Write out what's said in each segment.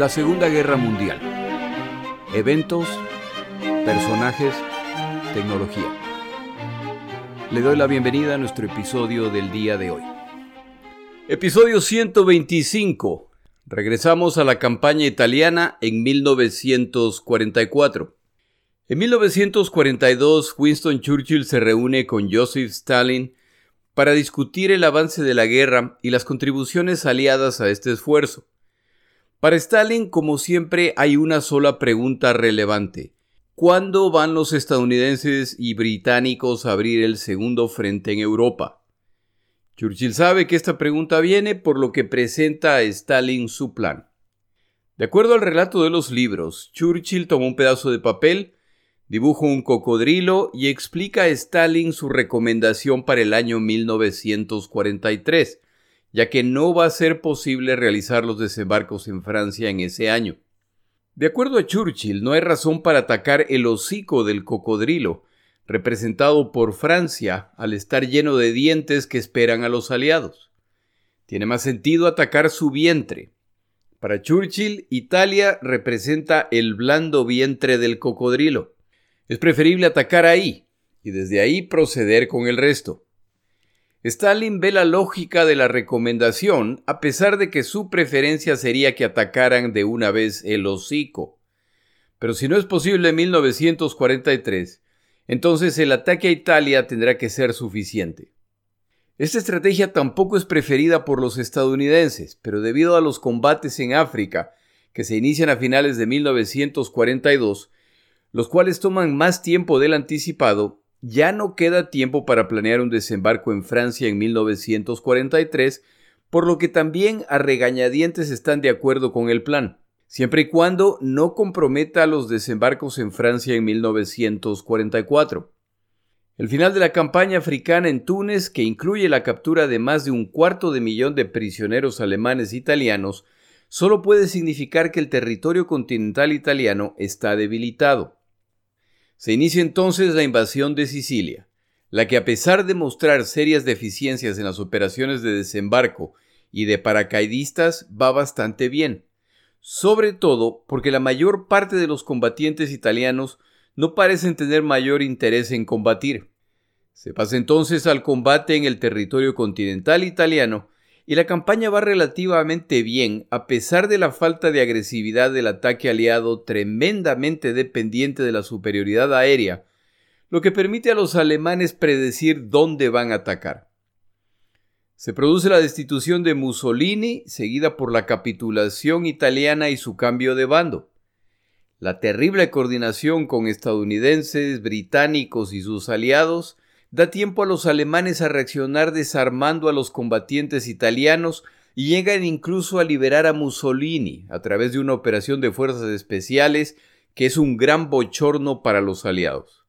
La Segunda Guerra Mundial. Eventos, personajes, tecnología. Le doy la bienvenida a nuestro episodio del día de hoy. Episodio 125. Regresamos a la campaña italiana en 1944. En 1942, Winston Churchill se reúne con Joseph Stalin para discutir el avance de la guerra y las contribuciones aliadas a este esfuerzo. Para Stalin, como siempre, hay una sola pregunta relevante. ¿Cuándo van los estadounidenses y británicos a abrir el segundo frente en Europa? Churchill sabe que esta pregunta viene por lo que presenta a Stalin su plan. De acuerdo al relato de los libros, Churchill tomó un pedazo de papel, dibuja un cocodrilo y explica a Stalin su recomendación para el año 1943 ya que no va a ser posible realizar los desembarcos en Francia en ese año. De acuerdo a Churchill, no hay razón para atacar el hocico del cocodrilo, representado por Francia, al estar lleno de dientes que esperan a los aliados. Tiene más sentido atacar su vientre. Para Churchill, Italia representa el blando vientre del cocodrilo. Es preferible atacar ahí y desde ahí proceder con el resto. Stalin ve la lógica de la recomendación, a pesar de que su preferencia sería que atacaran de una vez el hocico. Pero si no es posible en 1943, entonces el ataque a Italia tendrá que ser suficiente. Esta estrategia tampoco es preferida por los estadounidenses, pero debido a los combates en África, que se inician a finales de 1942, los cuales toman más tiempo del anticipado, ya no queda tiempo para planear un desembarco en Francia en 1943, por lo que también a regañadientes están de acuerdo con el plan, siempre y cuando no comprometa los desembarcos en Francia en 1944. El final de la campaña africana en Túnez, que incluye la captura de más de un cuarto de millón de prisioneros alemanes e italianos, solo puede significar que el territorio continental italiano está debilitado. Se inicia entonces la invasión de Sicilia, la que a pesar de mostrar serias deficiencias en las operaciones de desembarco y de paracaidistas va bastante bien, sobre todo porque la mayor parte de los combatientes italianos no parecen tener mayor interés en combatir. Se pasa entonces al combate en el territorio continental italiano y la campaña va relativamente bien a pesar de la falta de agresividad del ataque aliado tremendamente dependiente de la superioridad aérea, lo que permite a los alemanes predecir dónde van a atacar. Se produce la destitución de Mussolini, seguida por la capitulación italiana y su cambio de bando. La terrible coordinación con estadounidenses, británicos y sus aliados da tiempo a los alemanes a reaccionar desarmando a los combatientes italianos y llegan incluso a liberar a Mussolini a través de una operación de fuerzas especiales que es un gran bochorno para los aliados.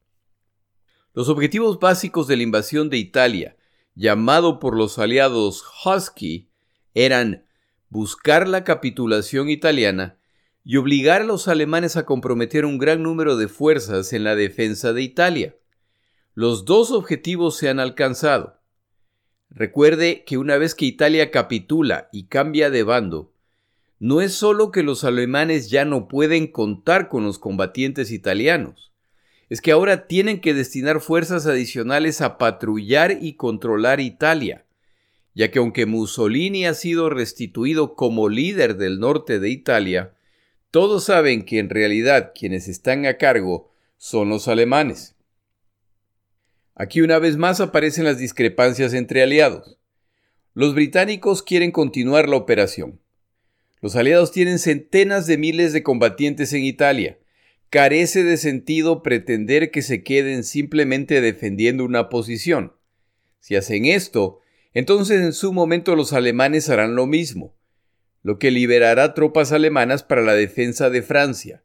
Los objetivos básicos de la invasión de Italia, llamado por los aliados Husky, eran buscar la capitulación italiana y obligar a los alemanes a comprometer un gran número de fuerzas en la defensa de Italia. Los dos objetivos se han alcanzado. Recuerde que una vez que Italia capitula y cambia de bando, no es solo que los alemanes ya no pueden contar con los combatientes italianos, es que ahora tienen que destinar fuerzas adicionales a patrullar y controlar Italia, ya que aunque Mussolini ha sido restituido como líder del norte de Italia, todos saben que en realidad quienes están a cargo son los alemanes. Aquí una vez más aparecen las discrepancias entre aliados. Los británicos quieren continuar la operación. Los aliados tienen centenas de miles de combatientes en Italia. Carece de sentido pretender que se queden simplemente defendiendo una posición. Si hacen esto, entonces en su momento los alemanes harán lo mismo, lo que liberará tropas alemanas para la defensa de Francia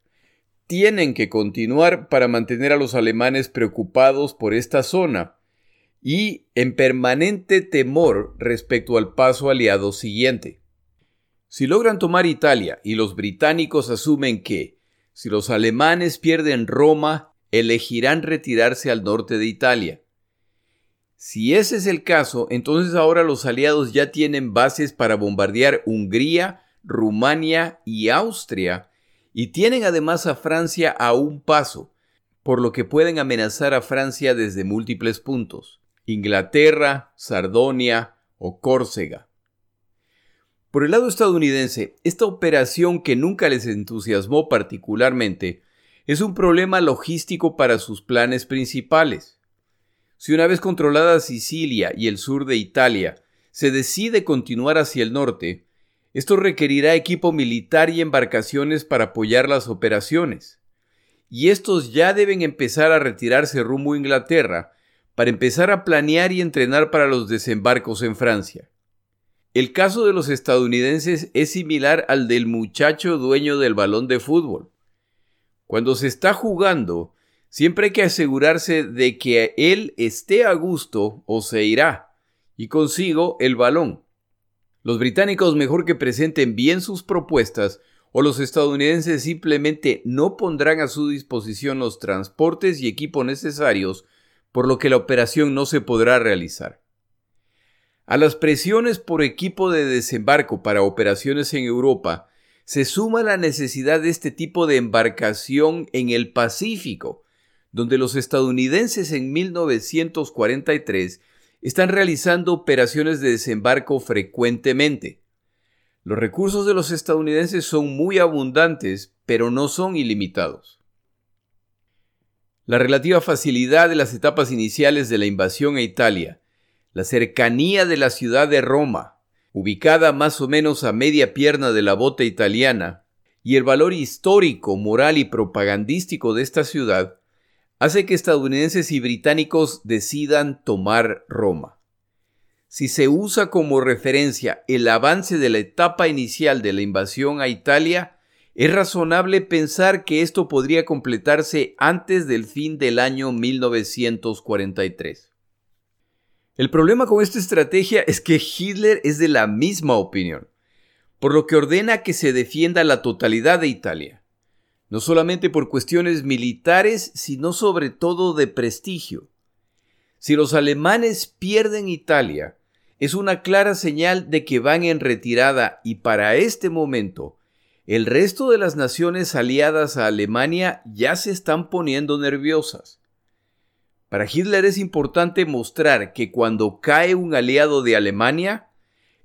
tienen que continuar para mantener a los alemanes preocupados por esta zona y en permanente temor respecto al paso aliado siguiente. Si logran tomar Italia y los británicos asumen que, si los alemanes pierden Roma, elegirán retirarse al norte de Italia. Si ese es el caso, entonces ahora los aliados ya tienen bases para bombardear Hungría, Rumania y Austria, y tienen además a Francia a un paso, por lo que pueden amenazar a Francia desde múltiples puntos, Inglaterra, Sardonia o Córcega. Por el lado estadounidense, esta operación que nunca les entusiasmó particularmente es un problema logístico para sus planes principales. Si una vez controlada Sicilia y el sur de Italia se decide continuar hacia el norte, esto requerirá equipo militar y embarcaciones para apoyar las operaciones. Y estos ya deben empezar a retirarse rumbo a Inglaterra para empezar a planear y entrenar para los desembarcos en Francia. El caso de los estadounidenses es similar al del muchacho dueño del balón de fútbol. Cuando se está jugando, siempre hay que asegurarse de que él esté a gusto o se irá, y consigo el balón. Los británicos mejor que presenten bien sus propuestas, o los estadounidenses simplemente no pondrán a su disposición los transportes y equipo necesarios, por lo que la operación no se podrá realizar. A las presiones por equipo de desembarco para operaciones en Europa, se suma la necesidad de este tipo de embarcación en el Pacífico, donde los estadounidenses en 1943 están realizando operaciones de desembarco frecuentemente. Los recursos de los estadounidenses son muy abundantes, pero no son ilimitados. La relativa facilidad de las etapas iniciales de la invasión a Italia, la cercanía de la ciudad de Roma, ubicada más o menos a media pierna de la bota italiana, y el valor histórico, moral y propagandístico de esta ciudad, hace que estadounidenses y británicos decidan tomar Roma. Si se usa como referencia el avance de la etapa inicial de la invasión a Italia, es razonable pensar que esto podría completarse antes del fin del año 1943. El problema con esta estrategia es que Hitler es de la misma opinión, por lo que ordena que se defienda la totalidad de Italia, no solamente por cuestiones militares, sino sobre todo de prestigio. Si los alemanes pierden Italia, es una clara señal de que van en retirada y para este momento, el resto de las naciones aliadas a Alemania ya se están poniendo nerviosas. Para Hitler es importante mostrar que cuando cae un aliado de Alemania,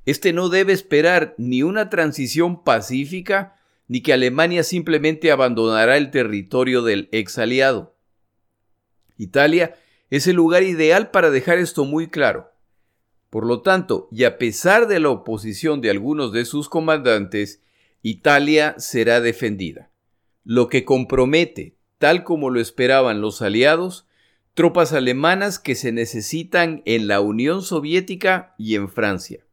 este no debe esperar ni una transición pacífica ni que Alemania simplemente abandonará el territorio del ex aliado. Italia es el lugar ideal para dejar esto muy claro. Por lo tanto, y a pesar de la oposición de algunos de sus comandantes, Italia será defendida, lo que compromete, tal como lo esperaban los aliados, tropas alemanas que se necesitan en la Unión Soviética y en Francia.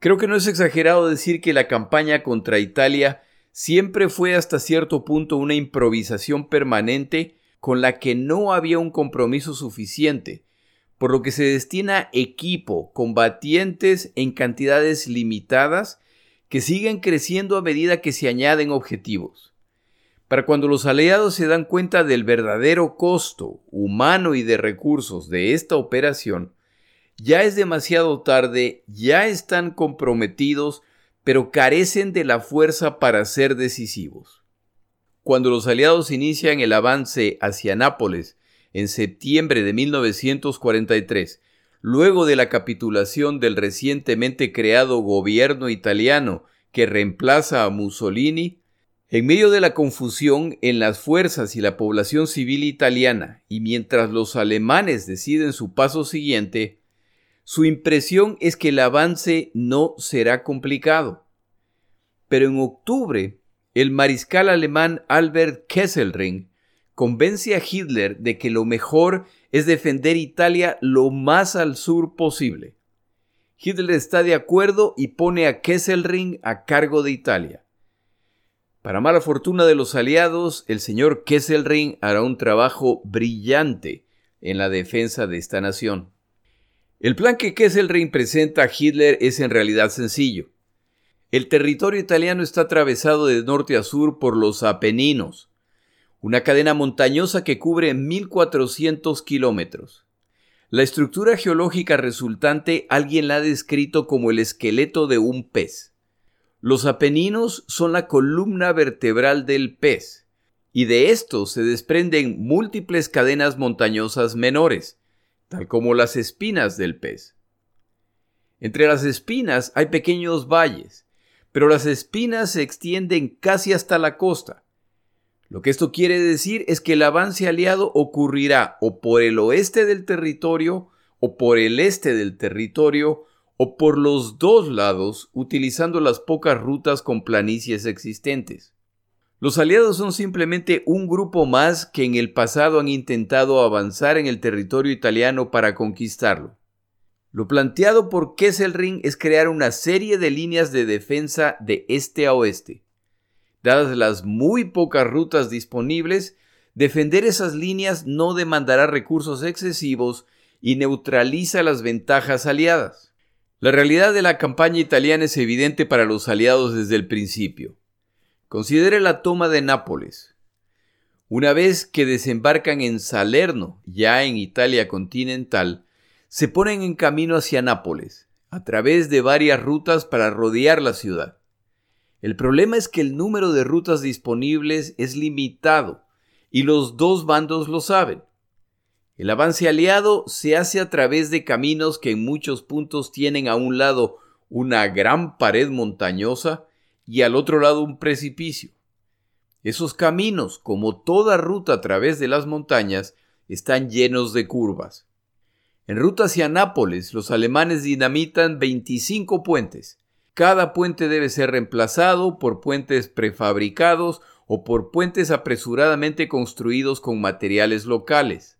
Creo que no es exagerado decir que la campaña contra Italia siempre fue hasta cierto punto una improvisación permanente con la que no había un compromiso suficiente, por lo que se destina equipo, combatientes en cantidades limitadas que siguen creciendo a medida que se añaden objetivos. Para cuando los aliados se dan cuenta del verdadero costo humano y de recursos de esta operación, ya es demasiado tarde, ya están comprometidos, pero carecen de la fuerza para ser decisivos. Cuando los aliados inician el avance hacia Nápoles en septiembre de 1943, luego de la capitulación del recientemente creado gobierno italiano que reemplaza a Mussolini, en medio de la confusión en las fuerzas y la población civil italiana, y mientras los alemanes deciden su paso siguiente, su impresión es que el avance no será complicado. Pero en octubre, el mariscal alemán Albert Kesselring convence a Hitler de que lo mejor es defender Italia lo más al sur posible. Hitler está de acuerdo y pone a Kesselring a cargo de Italia. Para mala fortuna de los aliados, el señor Kesselring hará un trabajo brillante en la defensa de esta nación. El plan que Kesselring presenta a Hitler es en realidad sencillo. El territorio italiano está atravesado de norte a sur por los Apeninos, una cadena montañosa que cubre 1.400 kilómetros. La estructura geológica resultante alguien la ha descrito como el esqueleto de un pez. Los Apeninos son la columna vertebral del pez, y de estos se desprenden múltiples cadenas montañosas menores, tal como las espinas del pez. Entre las espinas hay pequeños valles, pero las espinas se extienden casi hasta la costa. Lo que esto quiere decir es que el avance aliado ocurrirá o por el oeste del territorio o por el este del territorio o por los dos lados utilizando las pocas rutas con planicies existentes. Los aliados son simplemente un grupo más que en el pasado han intentado avanzar en el territorio italiano para conquistarlo. Lo planteado por Kesselring es crear una serie de líneas de defensa de este a oeste. Dadas las muy pocas rutas disponibles, defender esas líneas no demandará recursos excesivos y neutraliza las ventajas aliadas. La realidad de la campaña italiana es evidente para los aliados desde el principio. Considere la toma de Nápoles. Una vez que desembarcan en Salerno, ya en Italia continental, se ponen en camino hacia Nápoles, a través de varias rutas para rodear la ciudad. El problema es que el número de rutas disponibles es limitado, y los dos bandos lo saben. El avance aliado se hace a través de caminos que en muchos puntos tienen a un lado una gran pared montañosa y al otro lado un precipicio. Esos caminos, como toda ruta a través de las montañas, están llenos de curvas. En ruta hacia Nápoles, los alemanes dinamitan 25 puentes. Cada puente debe ser reemplazado por puentes prefabricados o por puentes apresuradamente construidos con materiales locales.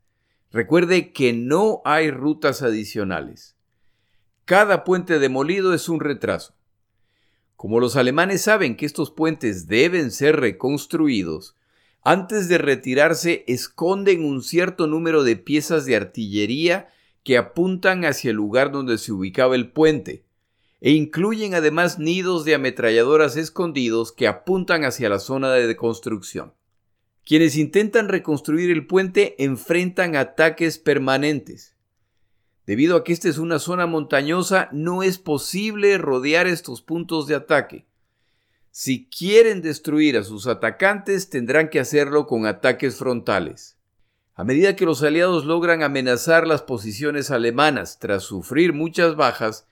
Recuerde que no hay rutas adicionales. Cada puente demolido es un retraso. Como los alemanes saben que estos puentes deben ser reconstruidos, antes de retirarse esconden un cierto número de piezas de artillería que apuntan hacia el lugar donde se ubicaba el puente, e incluyen además nidos de ametralladoras escondidos que apuntan hacia la zona de construcción. Quienes intentan reconstruir el puente enfrentan ataques permanentes. Debido a que esta es una zona montañosa, no es posible rodear estos puntos de ataque. Si quieren destruir a sus atacantes, tendrán que hacerlo con ataques frontales. A medida que los aliados logran amenazar las posiciones alemanas tras sufrir muchas bajas,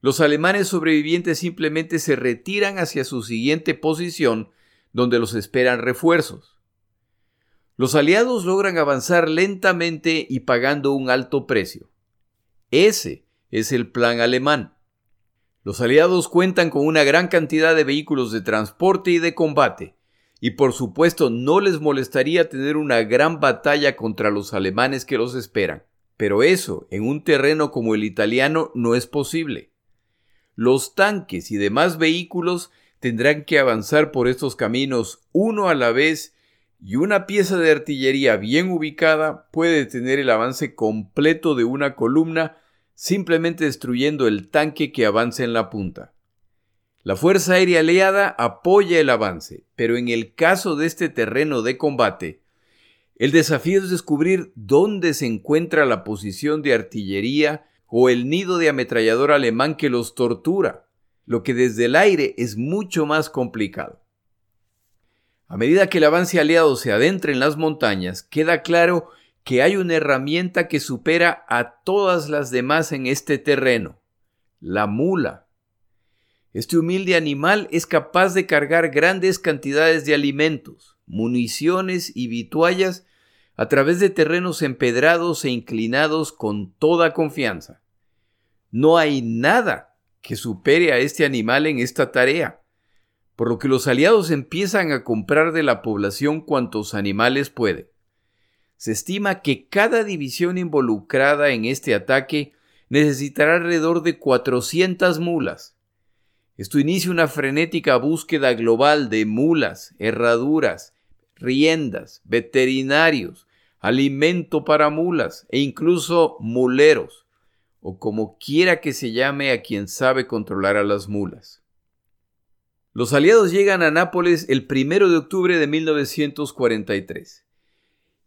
los alemanes sobrevivientes simplemente se retiran hacia su siguiente posición, donde los esperan refuerzos. Los aliados logran avanzar lentamente y pagando un alto precio. Ese es el plan alemán. Los aliados cuentan con una gran cantidad de vehículos de transporte y de combate, y por supuesto no les molestaría tener una gran batalla contra los alemanes que los esperan. Pero eso, en un terreno como el italiano, no es posible. Los tanques y demás vehículos tendrán que avanzar por estos caminos uno a la vez y una pieza de artillería bien ubicada puede detener el avance completo de una columna simplemente destruyendo el tanque que avanza en la punta. La Fuerza Aérea Aliada apoya el avance, pero en el caso de este terreno de combate, el desafío es descubrir dónde se encuentra la posición de artillería o el nido de ametrallador alemán que los tortura, lo que desde el aire es mucho más complicado. A medida que el avance aliado se adentra en las montañas, queda claro que hay una herramienta que supera a todas las demás en este terreno, la mula. Este humilde animal es capaz de cargar grandes cantidades de alimentos, municiones y vituallas a través de terrenos empedrados e inclinados con toda confianza. No hay nada que supere a este animal en esta tarea por lo que los aliados empiezan a comprar de la población cuantos animales pueden. Se estima que cada división involucrada en este ataque necesitará alrededor de 400 mulas. Esto inicia una frenética búsqueda global de mulas, herraduras, riendas, veterinarios, alimento para mulas e incluso muleros, o como quiera que se llame a quien sabe controlar a las mulas. Los aliados llegan a Nápoles el 1 de octubre de 1943.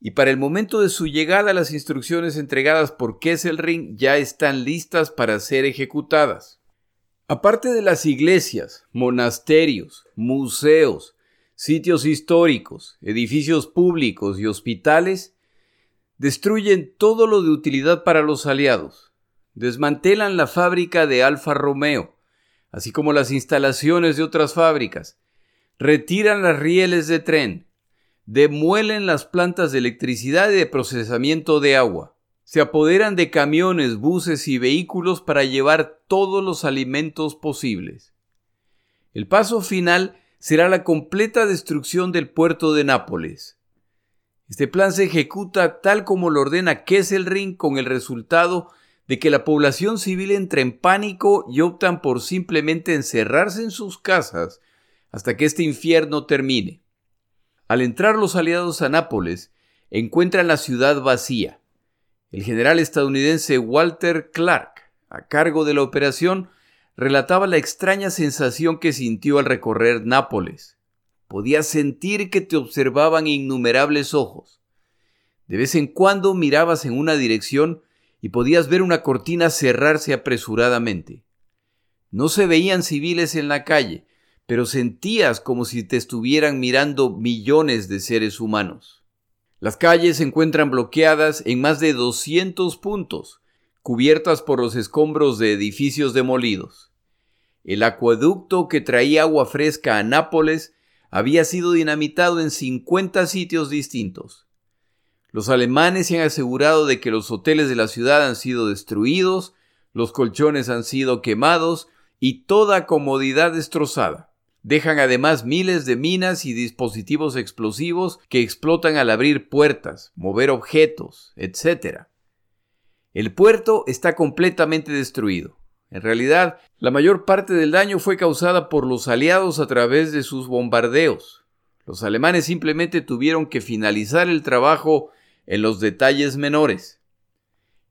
Y para el momento de su llegada las instrucciones entregadas por Kesselring ya están listas para ser ejecutadas. Aparte de las iglesias, monasterios, museos, sitios históricos, edificios públicos y hospitales, destruyen todo lo de utilidad para los aliados. Desmantelan la fábrica de Alfa Romeo, así como las instalaciones de otras fábricas. Retiran las rieles de tren. Demuelen las plantas de electricidad y de procesamiento de agua. Se apoderan de camiones, buses y vehículos para llevar todos los alimentos posibles. El paso final será la completa destrucción del puerto de Nápoles. Este plan se ejecuta tal como lo ordena Kesselring con el resultado de que la población civil entra en pánico y optan por simplemente encerrarse en sus casas hasta que este infierno termine. Al entrar los aliados a Nápoles, encuentran la ciudad vacía. El general estadounidense Walter Clark, a cargo de la operación, relataba la extraña sensación que sintió al recorrer Nápoles. Podía sentir que te observaban innumerables ojos. De vez en cuando mirabas en una dirección y podías ver una cortina cerrarse apresuradamente. No se veían civiles en la calle, pero sentías como si te estuvieran mirando millones de seres humanos. Las calles se encuentran bloqueadas en más de 200 puntos, cubiertas por los escombros de edificios demolidos. El acueducto que traía agua fresca a Nápoles había sido dinamitado en 50 sitios distintos. Los alemanes se han asegurado de que los hoteles de la ciudad han sido destruidos, los colchones han sido quemados y toda comodidad destrozada. Dejan además miles de minas y dispositivos explosivos que explotan al abrir puertas, mover objetos, etc. El puerto está completamente destruido. En realidad, la mayor parte del daño fue causada por los aliados a través de sus bombardeos. Los alemanes simplemente tuvieron que finalizar el trabajo en los detalles menores.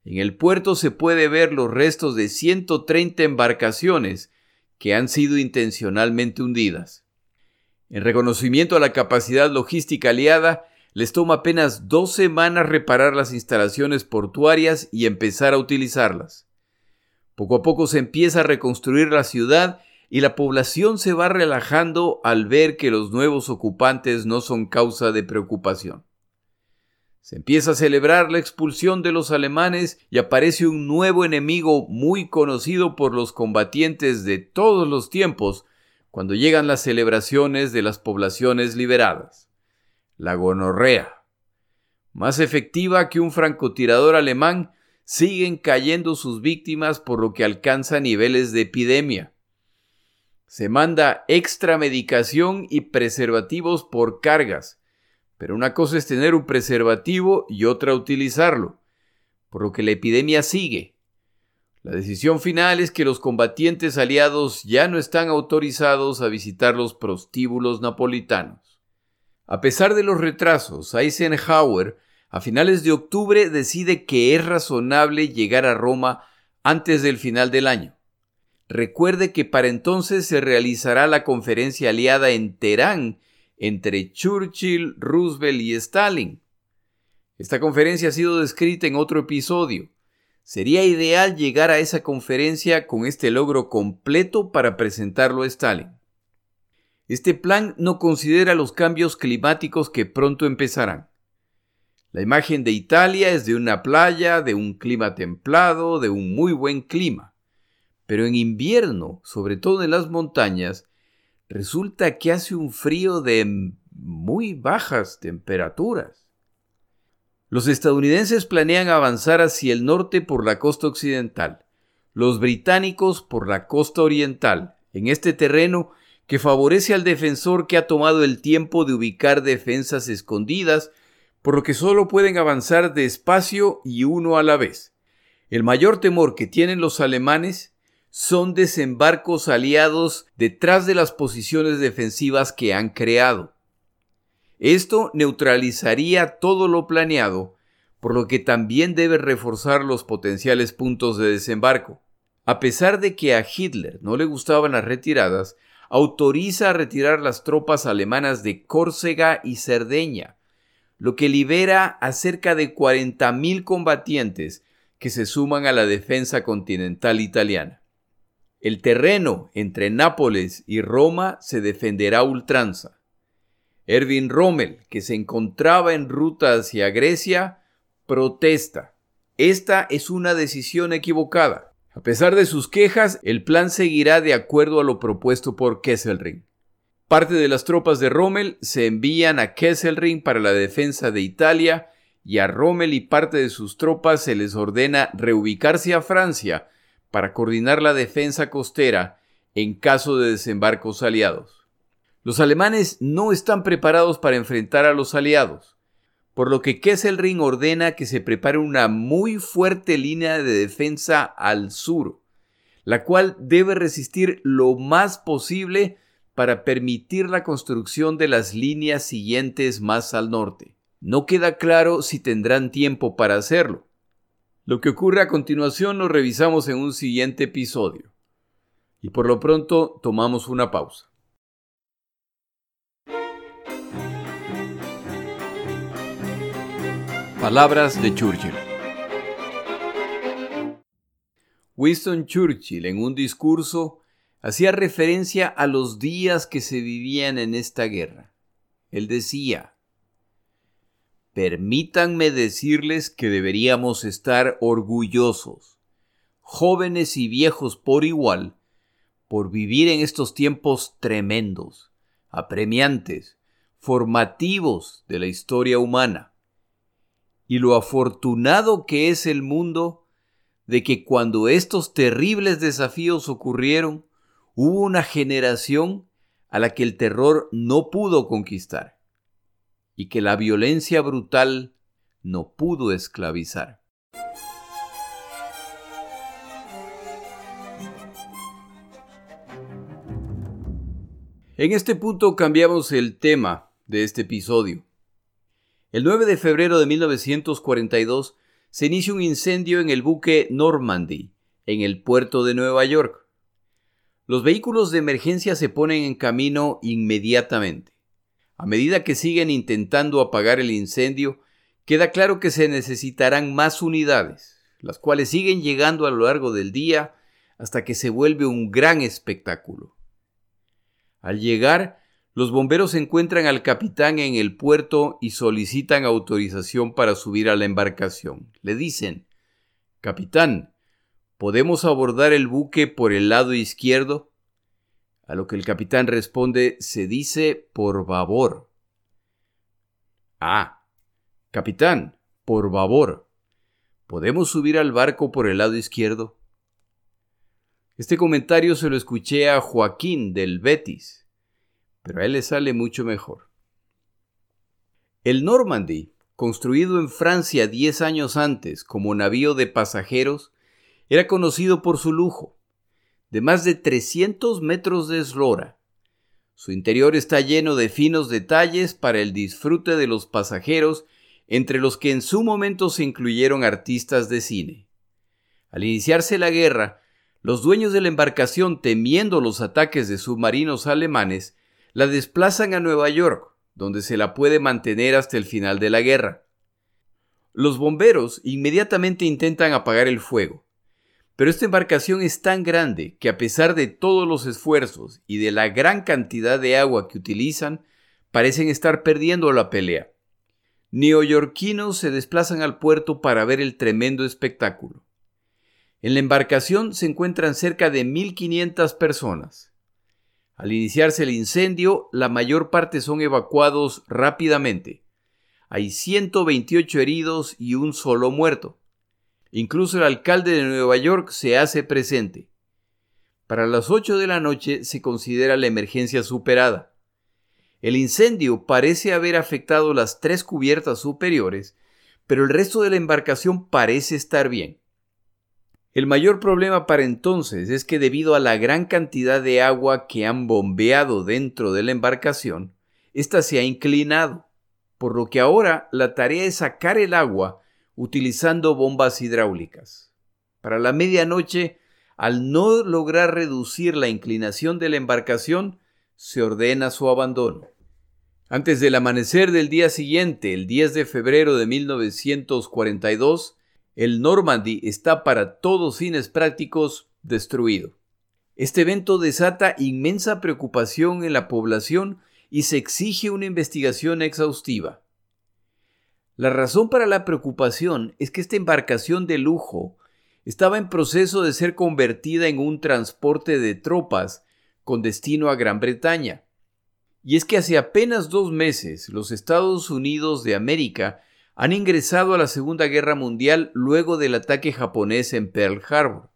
En el puerto se puede ver los restos de 130 embarcaciones que han sido intencionalmente hundidas. En reconocimiento a la capacidad logística aliada, les toma apenas dos semanas reparar las instalaciones portuarias y empezar a utilizarlas. Poco a poco se empieza a reconstruir la ciudad y la población se va relajando al ver que los nuevos ocupantes no son causa de preocupación. Se empieza a celebrar la expulsión de los alemanes y aparece un nuevo enemigo muy conocido por los combatientes de todos los tiempos cuando llegan las celebraciones de las poblaciones liberadas la gonorrea. Más efectiva que un francotirador alemán, siguen cayendo sus víctimas por lo que alcanza niveles de epidemia. Se manda extra medicación y preservativos por cargas, pero una cosa es tener un preservativo y otra utilizarlo, por lo que la epidemia sigue. La decisión final es que los combatientes aliados ya no están autorizados a visitar los prostíbulos napolitanos. A pesar de los retrasos, Eisenhower a finales de octubre decide que es razonable llegar a Roma antes del final del año. Recuerde que para entonces se realizará la conferencia aliada en Teherán entre Churchill, Roosevelt y Stalin. Esta conferencia ha sido descrita en otro episodio. Sería ideal llegar a esa conferencia con este logro completo para presentarlo a Stalin. Este plan no considera los cambios climáticos que pronto empezarán. La imagen de Italia es de una playa, de un clima templado, de un muy buen clima. Pero en invierno, sobre todo en las montañas, resulta que hace un frío de muy bajas temperaturas. Los estadounidenses planean avanzar hacia el norte por la costa occidental, los británicos por la costa oriental. En este terreno que favorece al defensor que ha tomado el tiempo de ubicar defensas escondidas, por lo que solo pueden avanzar despacio y uno a la vez. El mayor temor que tienen los alemanes son desembarcos aliados detrás de las posiciones defensivas que han creado. Esto neutralizaría todo lo planeado, por lo que también debe reforzar los potenciales puntos de desembarco. A pesar de que a Hitler no le gustaban las retiradas, autoriza a retirar las tropas alemanas de Córcega y Cerdeña, lo que libera a cerca de 40.000 combatientes que se suman a la defensa continental italiana. El terreno entre Nápoles y Roma se defenderá a ultranza. Erwin Rommel, que se encontraba en ruta hacia Grecia, protesta. Esta es una decisión equivocada. A pesar de sus quejas, el plan seguirá de acuerdo a lo propuesto por Kesselring. Parte de las tropas de Rommel se envían a Kesselring para la defensa de Italia y a Rommel y parte de sus tropas se les ordena reubicarse a Francia para coordinar la defensa costera en caso de desembarcos aliados. Los alemanes no están preparados para enfrentar a los aliados, por lo que Kesselring ordena que se prepare una muy fuerte línea de defensa al sur, la cual debe resistir lo más posible para permitir la construcción de las líneas siguientes más al norte. No queda claro si tendrán tiempo para hacerlo. Lo que ocurre a continuación lo revisamos en un siguiente episodio. Y por lo pronto tomamos una pausa. Palabras de Churchill. Winston Churchill en un discurso hacía referencia a los días que se vivían en esta guerra. Él decía, Permítanme decirles que deberíamos estar orgullosos, jóvenes y viejos por igual, por vivir en estos tiempos tremendos, apremiantes, formativos de la historia humana. Y lo afortunado que es el mundo de que cuando estos terribles desafíos ocurrieron, hubo una generación a la que el terror no pudo conquistar y que la violencia brutal no pudo esclavizar. En este punto cambiamos el tema de este episodio. El 9 de febrero de 1942 se inicia un incendio en el buque Normandy, en el puerto de Nueva York. Los vehículos de emergencia se ponen en camino inmediatamente. A medida que siguen intentando apagar el incendio, queda claro que se necesitarán más unidades, las cuales siguen llegando a lo largo del día hasta que se vuelve un gran espectáculo. Al llegar, los bomberos encuentran al capitán en el puerto y solicitan autorización para subir a la embarcación. Le dicen, Capitán, ¿podemos abordar el buque por el lado izquierdo? A lo que el capitán responde, se dice por babor. Ah, capitán, por babor. ¿Podemos subir al barco por el lado izquierdo? Este comentario se lo escuché a Joaquín del Betis pero a él le sale mucho mejor. El Normandy, construido en Francia diez años antes como navío de pasajeros, era conocido por su lujo, de más de 300 metros de eslora. Su interior está lleno de finos detalles para el disfrute de los pasajeros, entre los que en su momento se incluyeron artistas de cine. Al iniciarse la guerra, los dueños de la embarcación, temiendo los ataques de submarinos alemanes, la desplazan a Nueva York, donde se la puede mantener hasta el final de la guerra. Los bomberos inmediatamente intentan apagar el fuego, pero esta embarcación es tan grande que a pesar de todos los esfuerzos y de la gran cantidad de agua que utilizan, parecen estar perdiendo la pelea. Neoyorquinos se desplazan al puerto para ver el tremendo espectáculo. En la embarcación se encuentran cerca de 1.500 personas. Al iniciarse el incendio, la mayor parte son evacuados rápidamente. Hay 128 heridos y un solo muerto. Incluso el alcalde de Nueva York se hace presente. Para las 8 de la noche se considera la emergencia superada. El incendio parece haber afectado las tres cubiertas superiores, pero el resto de la embarcación parece estar bien. El mayor problema para entonces es que debido a la gran cantidad de agua que han bombeado dentro de la embarcación, ésta se ha inclinado, por lo que ahora la tarea es sacar el agua utilizando bombas hidráulicas. Para la medianoche, al no lograr reducir la inclinación de la embarcación, se ordena su abandono. Antes del amanecer del día siguiente, el 10 de febrero de 1942, el Normandy está para todos fines prácticos destruido. Este evento desata inmensa preocupación en la población y se exige una investigación exhaustiva. La razón para la preocupación es que esta embarcación de lujo estaba en proceso de ser convertida en un transporte de tropas con destino a Gran Bretaña. Y es que hace apenas dos meses los Estados Unidos de América han ingresado a la Segunda Guerra Mundial luego del ataque japonés en Pearl Harbor.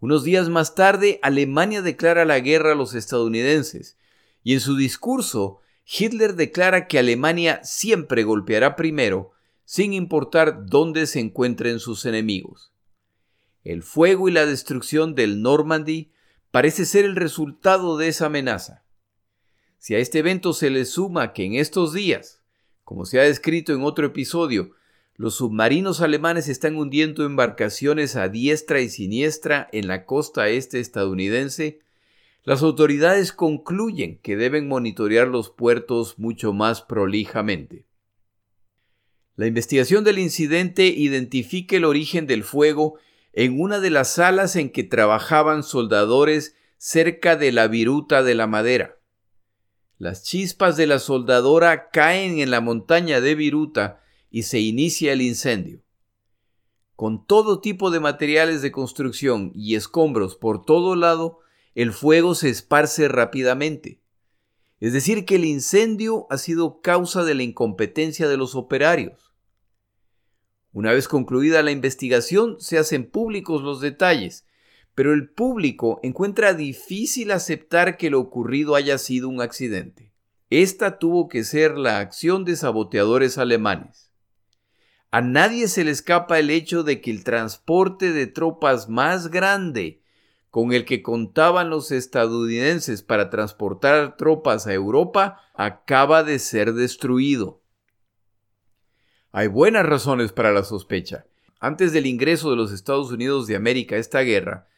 Unos días más tarde, Alemania declara la guerra a los estadounidenses, y en su discurso, Hitler declara que Alemania siempre golpeará primero, sin importar dónde se encuentren sus enemigos. El fuego y la destrucción del Normandy parece ser el resultado de esa amenaza. Si a este evento se le suma que en estos días, como se ha descrito en otro episodio, los submarinos alemanes están hundiendo embarcaciones a diestra y siniestra en la costa este estadounidense, las autoridades concluyen que deben monitorear los puertos mucho más prolijamente. La investigación del incidente identifica el origen del fuego en una de las salas en que trabajaban soldadores cerca de la viruta de la madera. Las chispas de la soldadora caen en la montaña de viruta y se inicia el incendio. Con todo tipo de materiales de construcción y escombros por todo lado, el fuego se esparce rápidamente. Es decir, que el incendio ha sido causa de la incompetencia de los operarios. Una vez concluida la investigación, se hacen públicos los detalles, pero el público encuentra difícil aceptar que lo ocurrido haya sido un accidente. Esta tuvo que ser la acción de saboteadores alemanes. A nadie se le escapa el hecho de que el transporte de tropas más grande con el que contaban los estadounidenses para transportar tropas a Europa acaba de ser destruido. Hay buenas razones para la sospecha. Antes del ingreso de los Estados Unidos de América a esta guerra,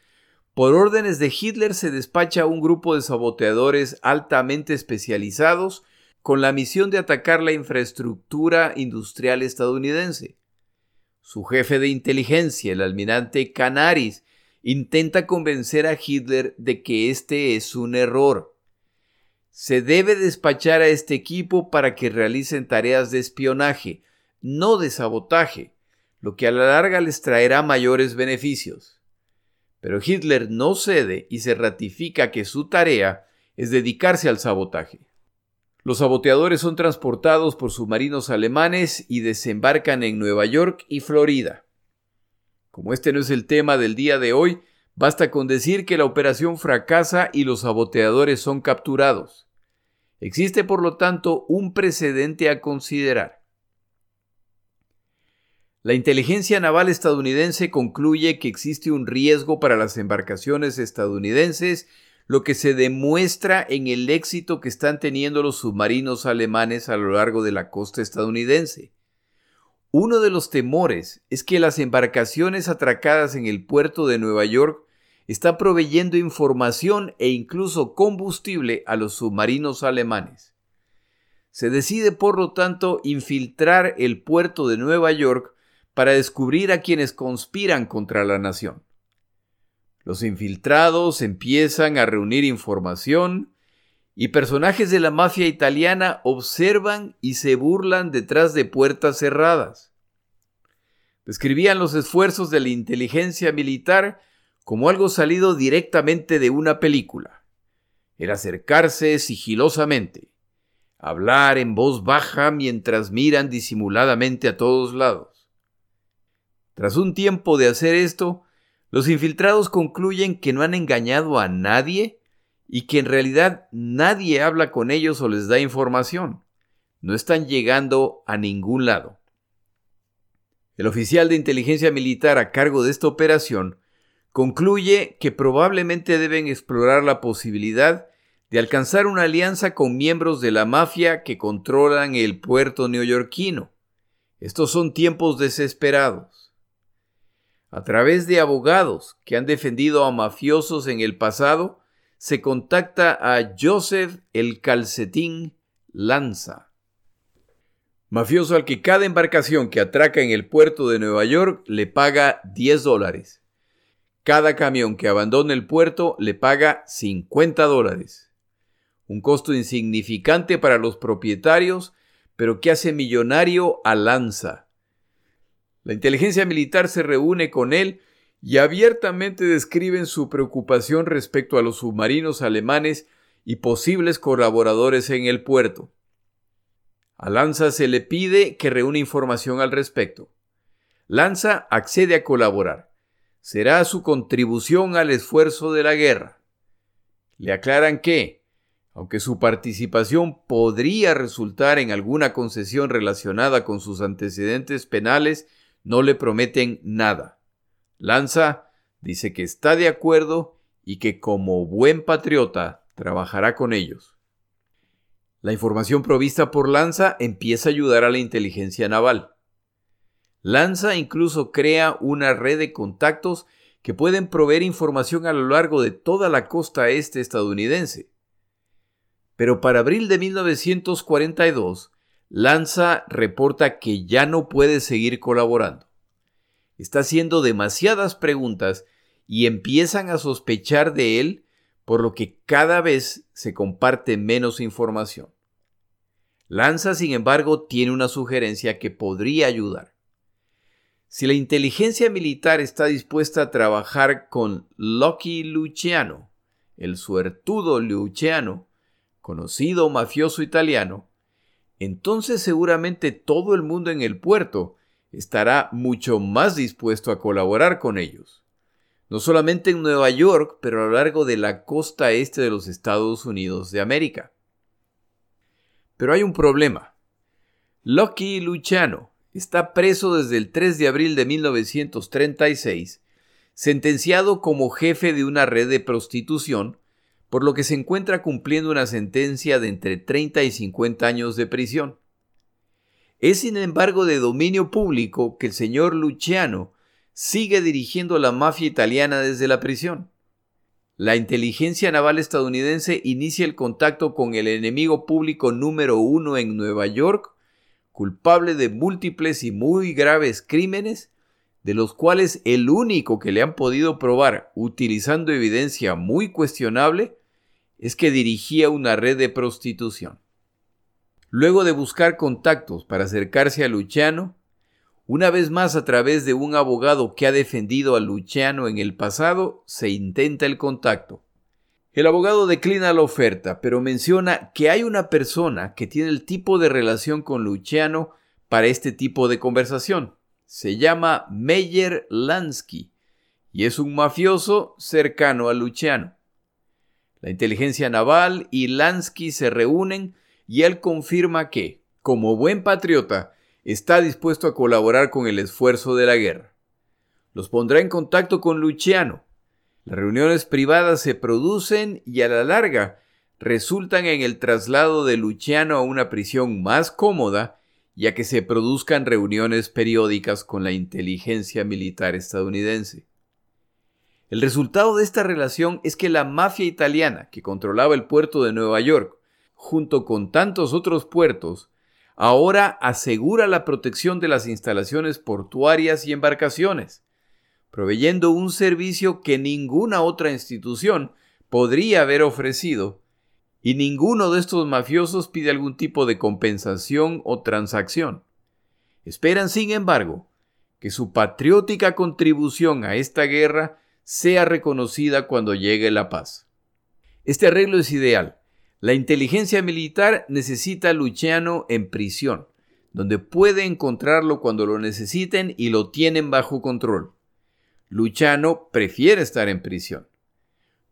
por órdenes de Hitler se despacha un grupo de saboteadores altamente especializados con la misión de atacar la infraestructura industrial estadounidense. Su jefe de inteligencia, el almirante Canaris, intenta convencer a Hitler de que este es un error. Se debe despachar a este equipo para que realicen tareas de espionaje, no de sabotaje, lo que a la larga les traerá mayores beneficios. Pero Hitler no cede y se ratifica que su tarea es dedicarse al sabotaje. Los saboteadores son transportados por submarinos alemanes y desembarcan en Nueva York y Florida. Como este no es el tema del día de hoy, basta con decir que la operación fracasa y los saboteadores son capturados. Existe por lo tanto un precedente a considerar. La inteligencia naval estadounidense concluye que existe un riesgo para las embarcaciones estadounidenses, lo que se demuestra en el éxito que están teniendo los submarinos alemanes a lo largo de la costa estadounidense. Uno de los temores es que las embarcaciones atracadas en el puerto de Nueva York están proveyendo información e incluso combustible a los submarinos alemanes. Se decide, por lo tanto, infiltrar el puerto de Nueva York para descubrir a quienes conspiran contra la nación. Los infiltrados empiezan a reunir información y personajes de la mafia italiana observan y se burlan detrás de puertas cerradas. Describían los esfuerzos de la inteligencia militar como algo salido directamente de una película. El acercarse sigilosamente, hablar en voz baja mientras miran disimuladamente a todos lados tras un tiempo de hacer esto, los infiltrados concluyen que no han engañado a nadie y que en realidad nadie habla con ellos o les da información. No están llegando a ningún lado. El oficial de inteligencia militar a cargo de esta operación concluye que probablemente deben explorar la posibilidad de alcanzar una alianza con miembros de la mafia que controlan el puerto neoyorquino. Estos son tiempos desesperados a través de abogados que han defendido a mafiosos en el pasado, se contacta a Joseph el Calcetín Lanza, mafioso al que cada embarcación que atraca en el puerto de Nueva York le paga 10 dólares. cada camión que abandone el puerto le paga 50 dólares. Un costo insignificante para los propietarios, pero que hace millonario a Lanza. La inteligencia militar se reúne con él y abiertamente describen su preocupación respecto a los submarinos alemanes y posibles colaboradores en el puerto. A Lanza se le pide que reúna información al respecto. Lanza accede a colaborar será su contribución al esfuerzo de la guerra. Le aclaran que, aunque su participación podría resultar en alguna concesión relacionada con sus antecedentes penales, no le prometen nada. Lanza dice que está de acuerdo y que como buen patriota trabajará con ellos. La información provista por Lanza empieza a ayudar a la inteligencia naval. Lanza incluso crea una red de contactos que pueden proveer información a lo largo de toda la costa este estadounidense. Pero para abril de 1942, Lanza reporta que ya no puede seguir colaborando. Está haciendo demasiadas preguntas y empiezan a sospechar de él, por lo que cada vez se comparte menos información. Lanza, sin embargo, tiene una sugerencia que podría ayudar. Si la inteligencia militar está dispuesta a trabajar con Lucky Luciano, el suertudo Luciano, conocido mafioso italiano, entonces seguramente todo el mundo en el puerto estará mucho más dispuesto a colaborar con ellos. No solamente en Nueva York, pero a lo largo de la costa este de los Estados Unidos de América. Pero hay un problema. Lucky Luciano está preso desde el 3 de abril de 1936, sentenciado como jefe de una red de prostitución, por lo que se encuentra cumpliendo una sentencia de entre 30 y 50 años de prisión. Es sin embargo de dominio público que el señor Luciano sigue dirigiendo la mafia italiana desde la prisión. La inteligencia naval estadounidense inicia el contacto con el enemigo público número uno en Nueva York culpable de múltiples y muy graves crímenes, de los cuales el único que le han podido probar utilizando evidencia muy cuestionable es que dirigía una red de prostitución. Luego de buscar contactos para acercarse a Luciano, una vez más a través de un abogado que ha defendido a Luciano en el pasado, se intenta el contacto. El abogado declina la oferta, pero menciona que hay una persona que tiene el tipo de relación con Luciano para este tipo de conversación. Se llama Meyer Lansky y es un mafioso cercano a Luciano. La inteligencia naval y Lansky se reúnen y él confirma que, como buen patriota, está dispuesto a colaborar con el esfuerzo de la guerra. Los pondrá en contacto con Luciano, las reuniones privadas se producen y a la larga resultan en el traslado de Luciano a una prisión más cómoda, ya que se produzcan reuniones periódicas con la inteligencia militar estadounidense. El resultado de esta relación es que la mafia italiana que controlaba el puerto de Nueva York, junto con tantos otros puertos, ahora asegura la protección de las instalaciones portuarias y embarcaciones, proveyendo un servicio que ninguna otra institución podría haber ofrecido, y ninguno de estos mafiosos pide algún tipo de compensación o transacción. Esperan, sin embargo, que su patriótica contribución a esta guerra sea reconocida cuando llegue la paz. Este arreglo es ideal. La inteligencia militar necesita a Luciano en prisión, donde puede encontrarlo cuando lo necesiten y lo tienen bajo control. Luciano prefiere estar en prisión.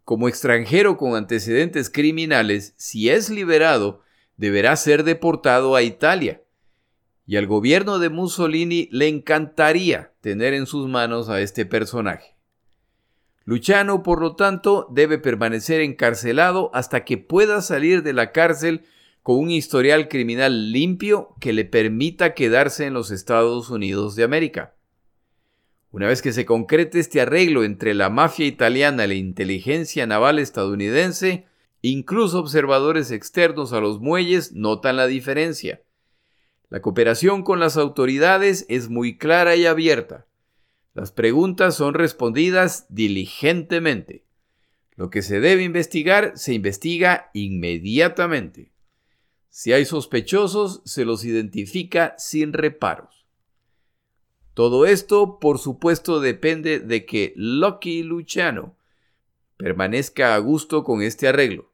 Como extranjero con antecedentes criminales, si es liberado, deberá ser deportado a Italia. Y al gobierno de Mussolini le encantaría tener en sus manos a este personaje. Luciano, por lo tanto, debe permanecer encarcelado hasta que pueda salir de la cárcel con un historial criminal limpio que le permita quedarse en los Estados Unidos de América. Una vez que se concrete este arreglo entre la mafia italiana y la inteligencia naval estadounidense, incluso observadores externos a los muelles notan la diferencia. La cooperación con las autoridades es muy clara y abierta. Las preguntas son respondidas diligentemente. Lo que se debe investigar se investiga inmediatamente. Si hay sospechosos, se los identifica sin reparos. Todo esto, por supuesto, depende de que Lucky Luciano permanezca a gusto con este arreglo.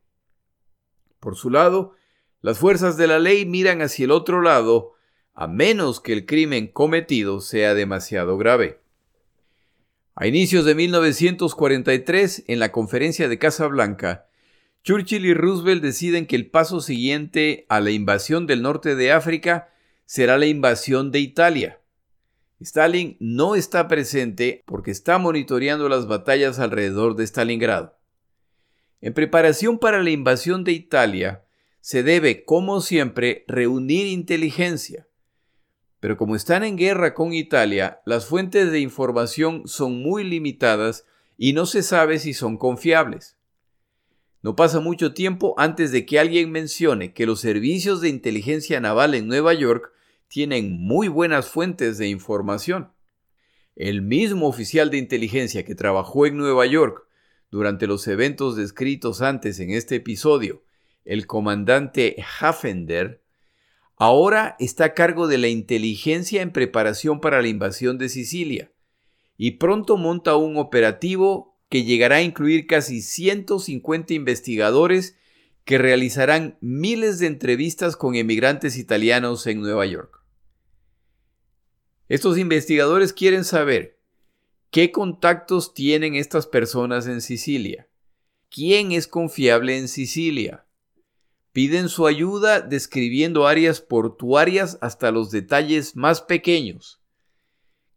Por su lado, las fuerzas de la ley miran hacia el otro lado, a menos que el crimen cometido sea demasiado grave. A inicios de 1943, en la conferencia de Casablanca, Churchill y Roosevelt deciden que el paso siguiente a la invasión del norte de África será la invasión de Italia. Stalin no está presente porque está monitoreando las batallas alrededor de Stalingrado. En preparación para la invasión de Italia, se debe, como siempre, reunir inteligencia. Pero como están en guerra con Italia, las fuentes de información son muy limitadas y no se sabe si son confiables. No pasa mucho tiempo antes de que alguien mencione que los servicios de inteligencia naval en Nueva York tienen muy buenas fuentes de información. El mismo oficial de inteligencia que trabajó en Nueva York durante los eventos descritos antes en este episodio, el comandante Haffender, ahora está a cargo de la inteligencia en preparación para la invasión de Sicilia y pronto monta un operativo que llegará a incluir casi 150 investigadores que realizarán miles de entrevistas con emigrantes italianos en Nueva York. Estos investigadores quieren saber qué contactos tienen estas personas en Sicilia, quién es confiable en Sicilia. Piden su ayuda describiendo áreas portuarias hasta los detalles más pequeños.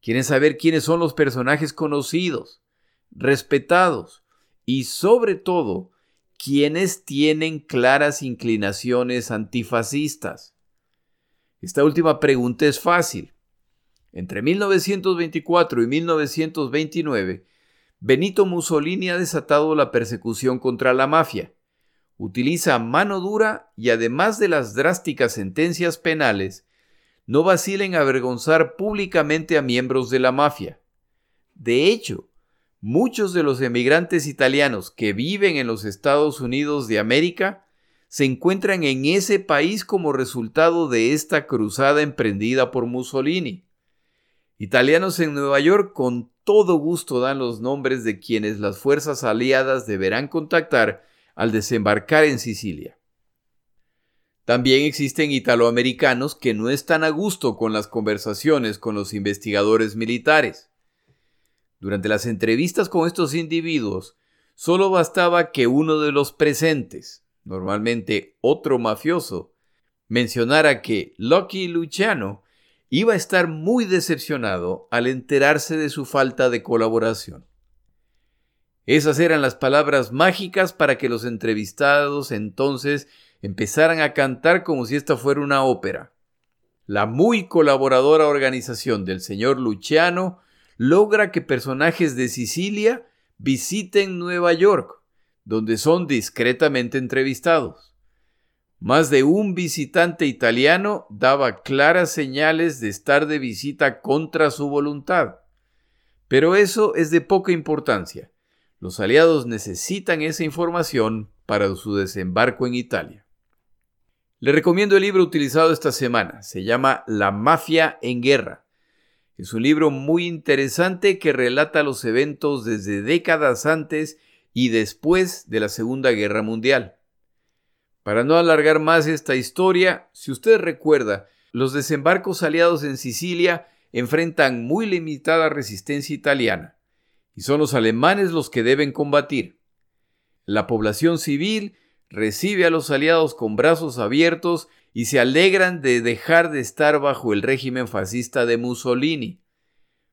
Quieren saber quiénes son los personajes conocidos, respetados y sobre todo quienes tienen claras inclinaciones antifascistas. Esta última pregunta es fácil. Entre 1924 y 1929, Benito Mussolini ha desatado la persecución contra la mafia. Utiliza mano dura y además de las drásticas sentencias penales, no vacila en avergonzar públicamente a miembros de la mafia. De hecho, Muchos de los emigrantes italianos que viven en los Estados Unidos de América se encuentran en ese país como resultado de esta cruzada emprendida por Mussolini. Italianos en Nueva York con todo gusto dan los nombres de quienes las fuerzas aliadas deberán contactar al desembarcar en Sicilia. También existen italoamericanos que no están a gusto con las conversaciones con los investigadores militares. Durante las entrevistas con estos individuos, solo bastaba que uno de los presentes, normalmente otro mafioso, mencionara que Lucky Luciano iba a estar muy decepcionado al enterarse de su falta de colaboración. Esas eran las palabras mágicas para que los entrevistados entonces empezaran a cantar como si esta fuera una ópera. La muy colaboradora organización del señor Luciano logra que personajes de Sicilia visiten Nueva York, donde son discretamente entrevistados. Más de un visitante italiano daba claras señales de estar de visita contra su voluntad. Pero eso es de poca importancia. Los aliados necesitan esa información para su desembarco en Italia. Le recomiendo el libro utilizado esta semana. Se llama La mafia en guerra es un libro muy interesante que relata los eventos desde décadas antes y después de la Segunda Guerra Mundial. Para no alargar más esta historia, si usted recuerda, los desembarcos aliados en Sicilia enfrentan muy limitada resistencia italiana, y son los alemanes los que deben combatir. La población civil recibe a los aliados con brazos abiertos y se alegran de dejar de estar bajo el régimen fascista de Mussolini,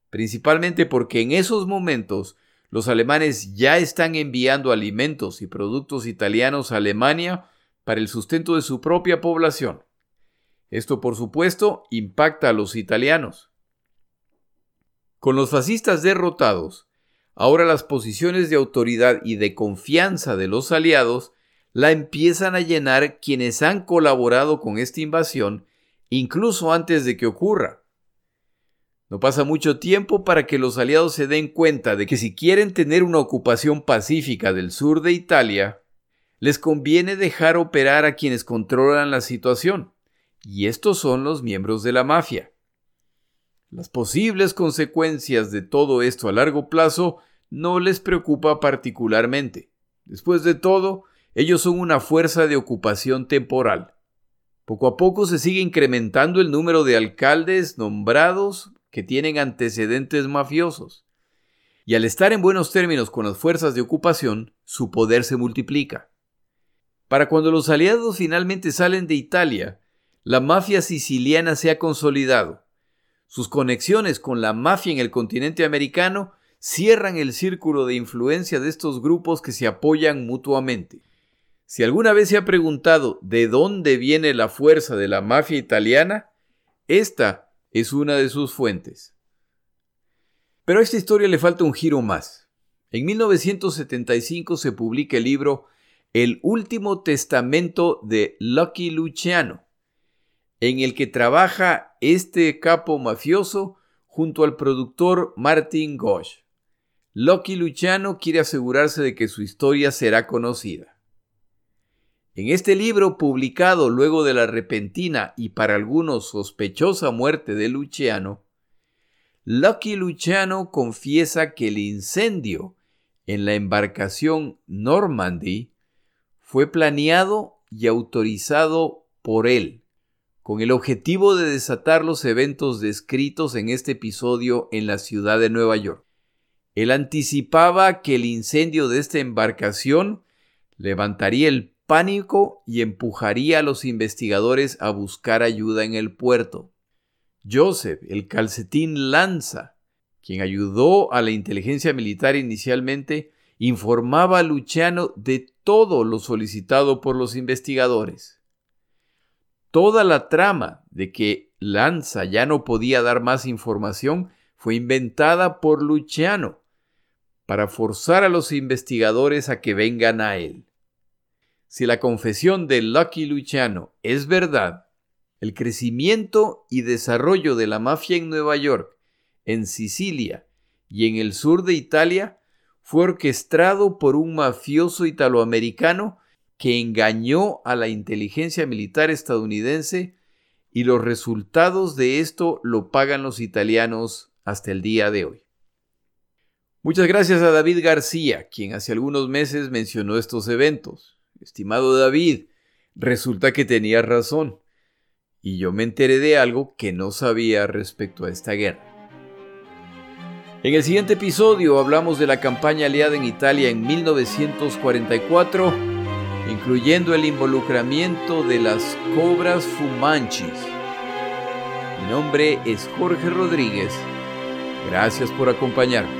principalmente porque en esos momentos los alemanes ya están enviando alimentos y productos italianos a Alemania para el sustento de su propia población. Esto, por supuesto, impacta a los italianos. Con los fascistas derrotados, ahora las posiciones de autoridad y de confianza de los aliados la empiezan a llenar quienes han colaborado con esta invasión incluso antes de que ocurra. No pasa mucho tiempo para que los aliados se den cuenta de que si quieren tener una ocupación pacífica del sur de Italia, les conviene dejar operar a quienes controlan la situación, y estos son los miembros de la mafia. Las posibles consecuencias de todo esto a largo plazo no les preocupa particularmente. Después de todo, ellos son una fuerza de ocupación temporal. Poco a poco se sigue incrementando el número de alcaldes nombrados que tienen antecedentes mafiosos. Y al estar en buenos términos con las fuerzas de ocupación, su poder se multiplica. Para cuando los aliados finalmente salen de Italia, la mafia siciliana se ha consolidado. Sus conexiones con la mafia en el continente americano cierran el círculo de influencia de estos grupos que se apoyan mutuamente. Si alguna vez se ha preguntado de dónde viene la fuerza de la mafia italiana, esta es una de sus fuentes. Pero a esta historia le falta un giro más. En 1975 se publica el libro El último testamento de Lucky Luciano, en el que trabaja este capo mafioso junto al productor Martin Gosch. Lucky Luciano quiere asegurarse de que su historia será conocida. En este libro, publicado luego de la repentina y para algunos sospechosa muerte de Luciano, Lucky Luciano confiesa que el incendio en la embarcación Normandy fue planeado y autorizado por él, con el objetivo de desatar los eventos descritos en este episodio en la ciudad de Nueva York. Él anticipaba que el incendio de esta embarcación levantaría el pánico y empujaría a los investigadores a buscar ayuda en el puerto. Joseph, el calcetín Lanza, quien ayudó a la inteligencia militar inicialmente, informaba a Luciano de todo lo solicitado por los investigadores. Toda la trama de que Lanza ya no podía dar más información fue inventada por Luciano para forzar a los investigadores a que vengan a él. Si la confesión de Lucky Luciano es verdad, el crecimiento y desarrollo de la mafia en Nueva York, en Sicilia y en el sur de Italia fue orquestado por un mafioso italoamericano que engañó a la inteligencia militar estadounidense y los resultados de esto lo pagan los italianos hasta el día de hoy. Muchas gracias a David García, quien hace algunos meses mencionó estos eventos. Estimado David, resulta que tenía razón, y yo me enteré de algo que no sabía respecto a esta guerra. En el siguiente episodio hablamos de la campaña aliada en Italia en 1944, incluyendo el involucramiento de las cobras fumanchis. Mi nombre es Jorge Rodríguez. Gracias por acompañarme.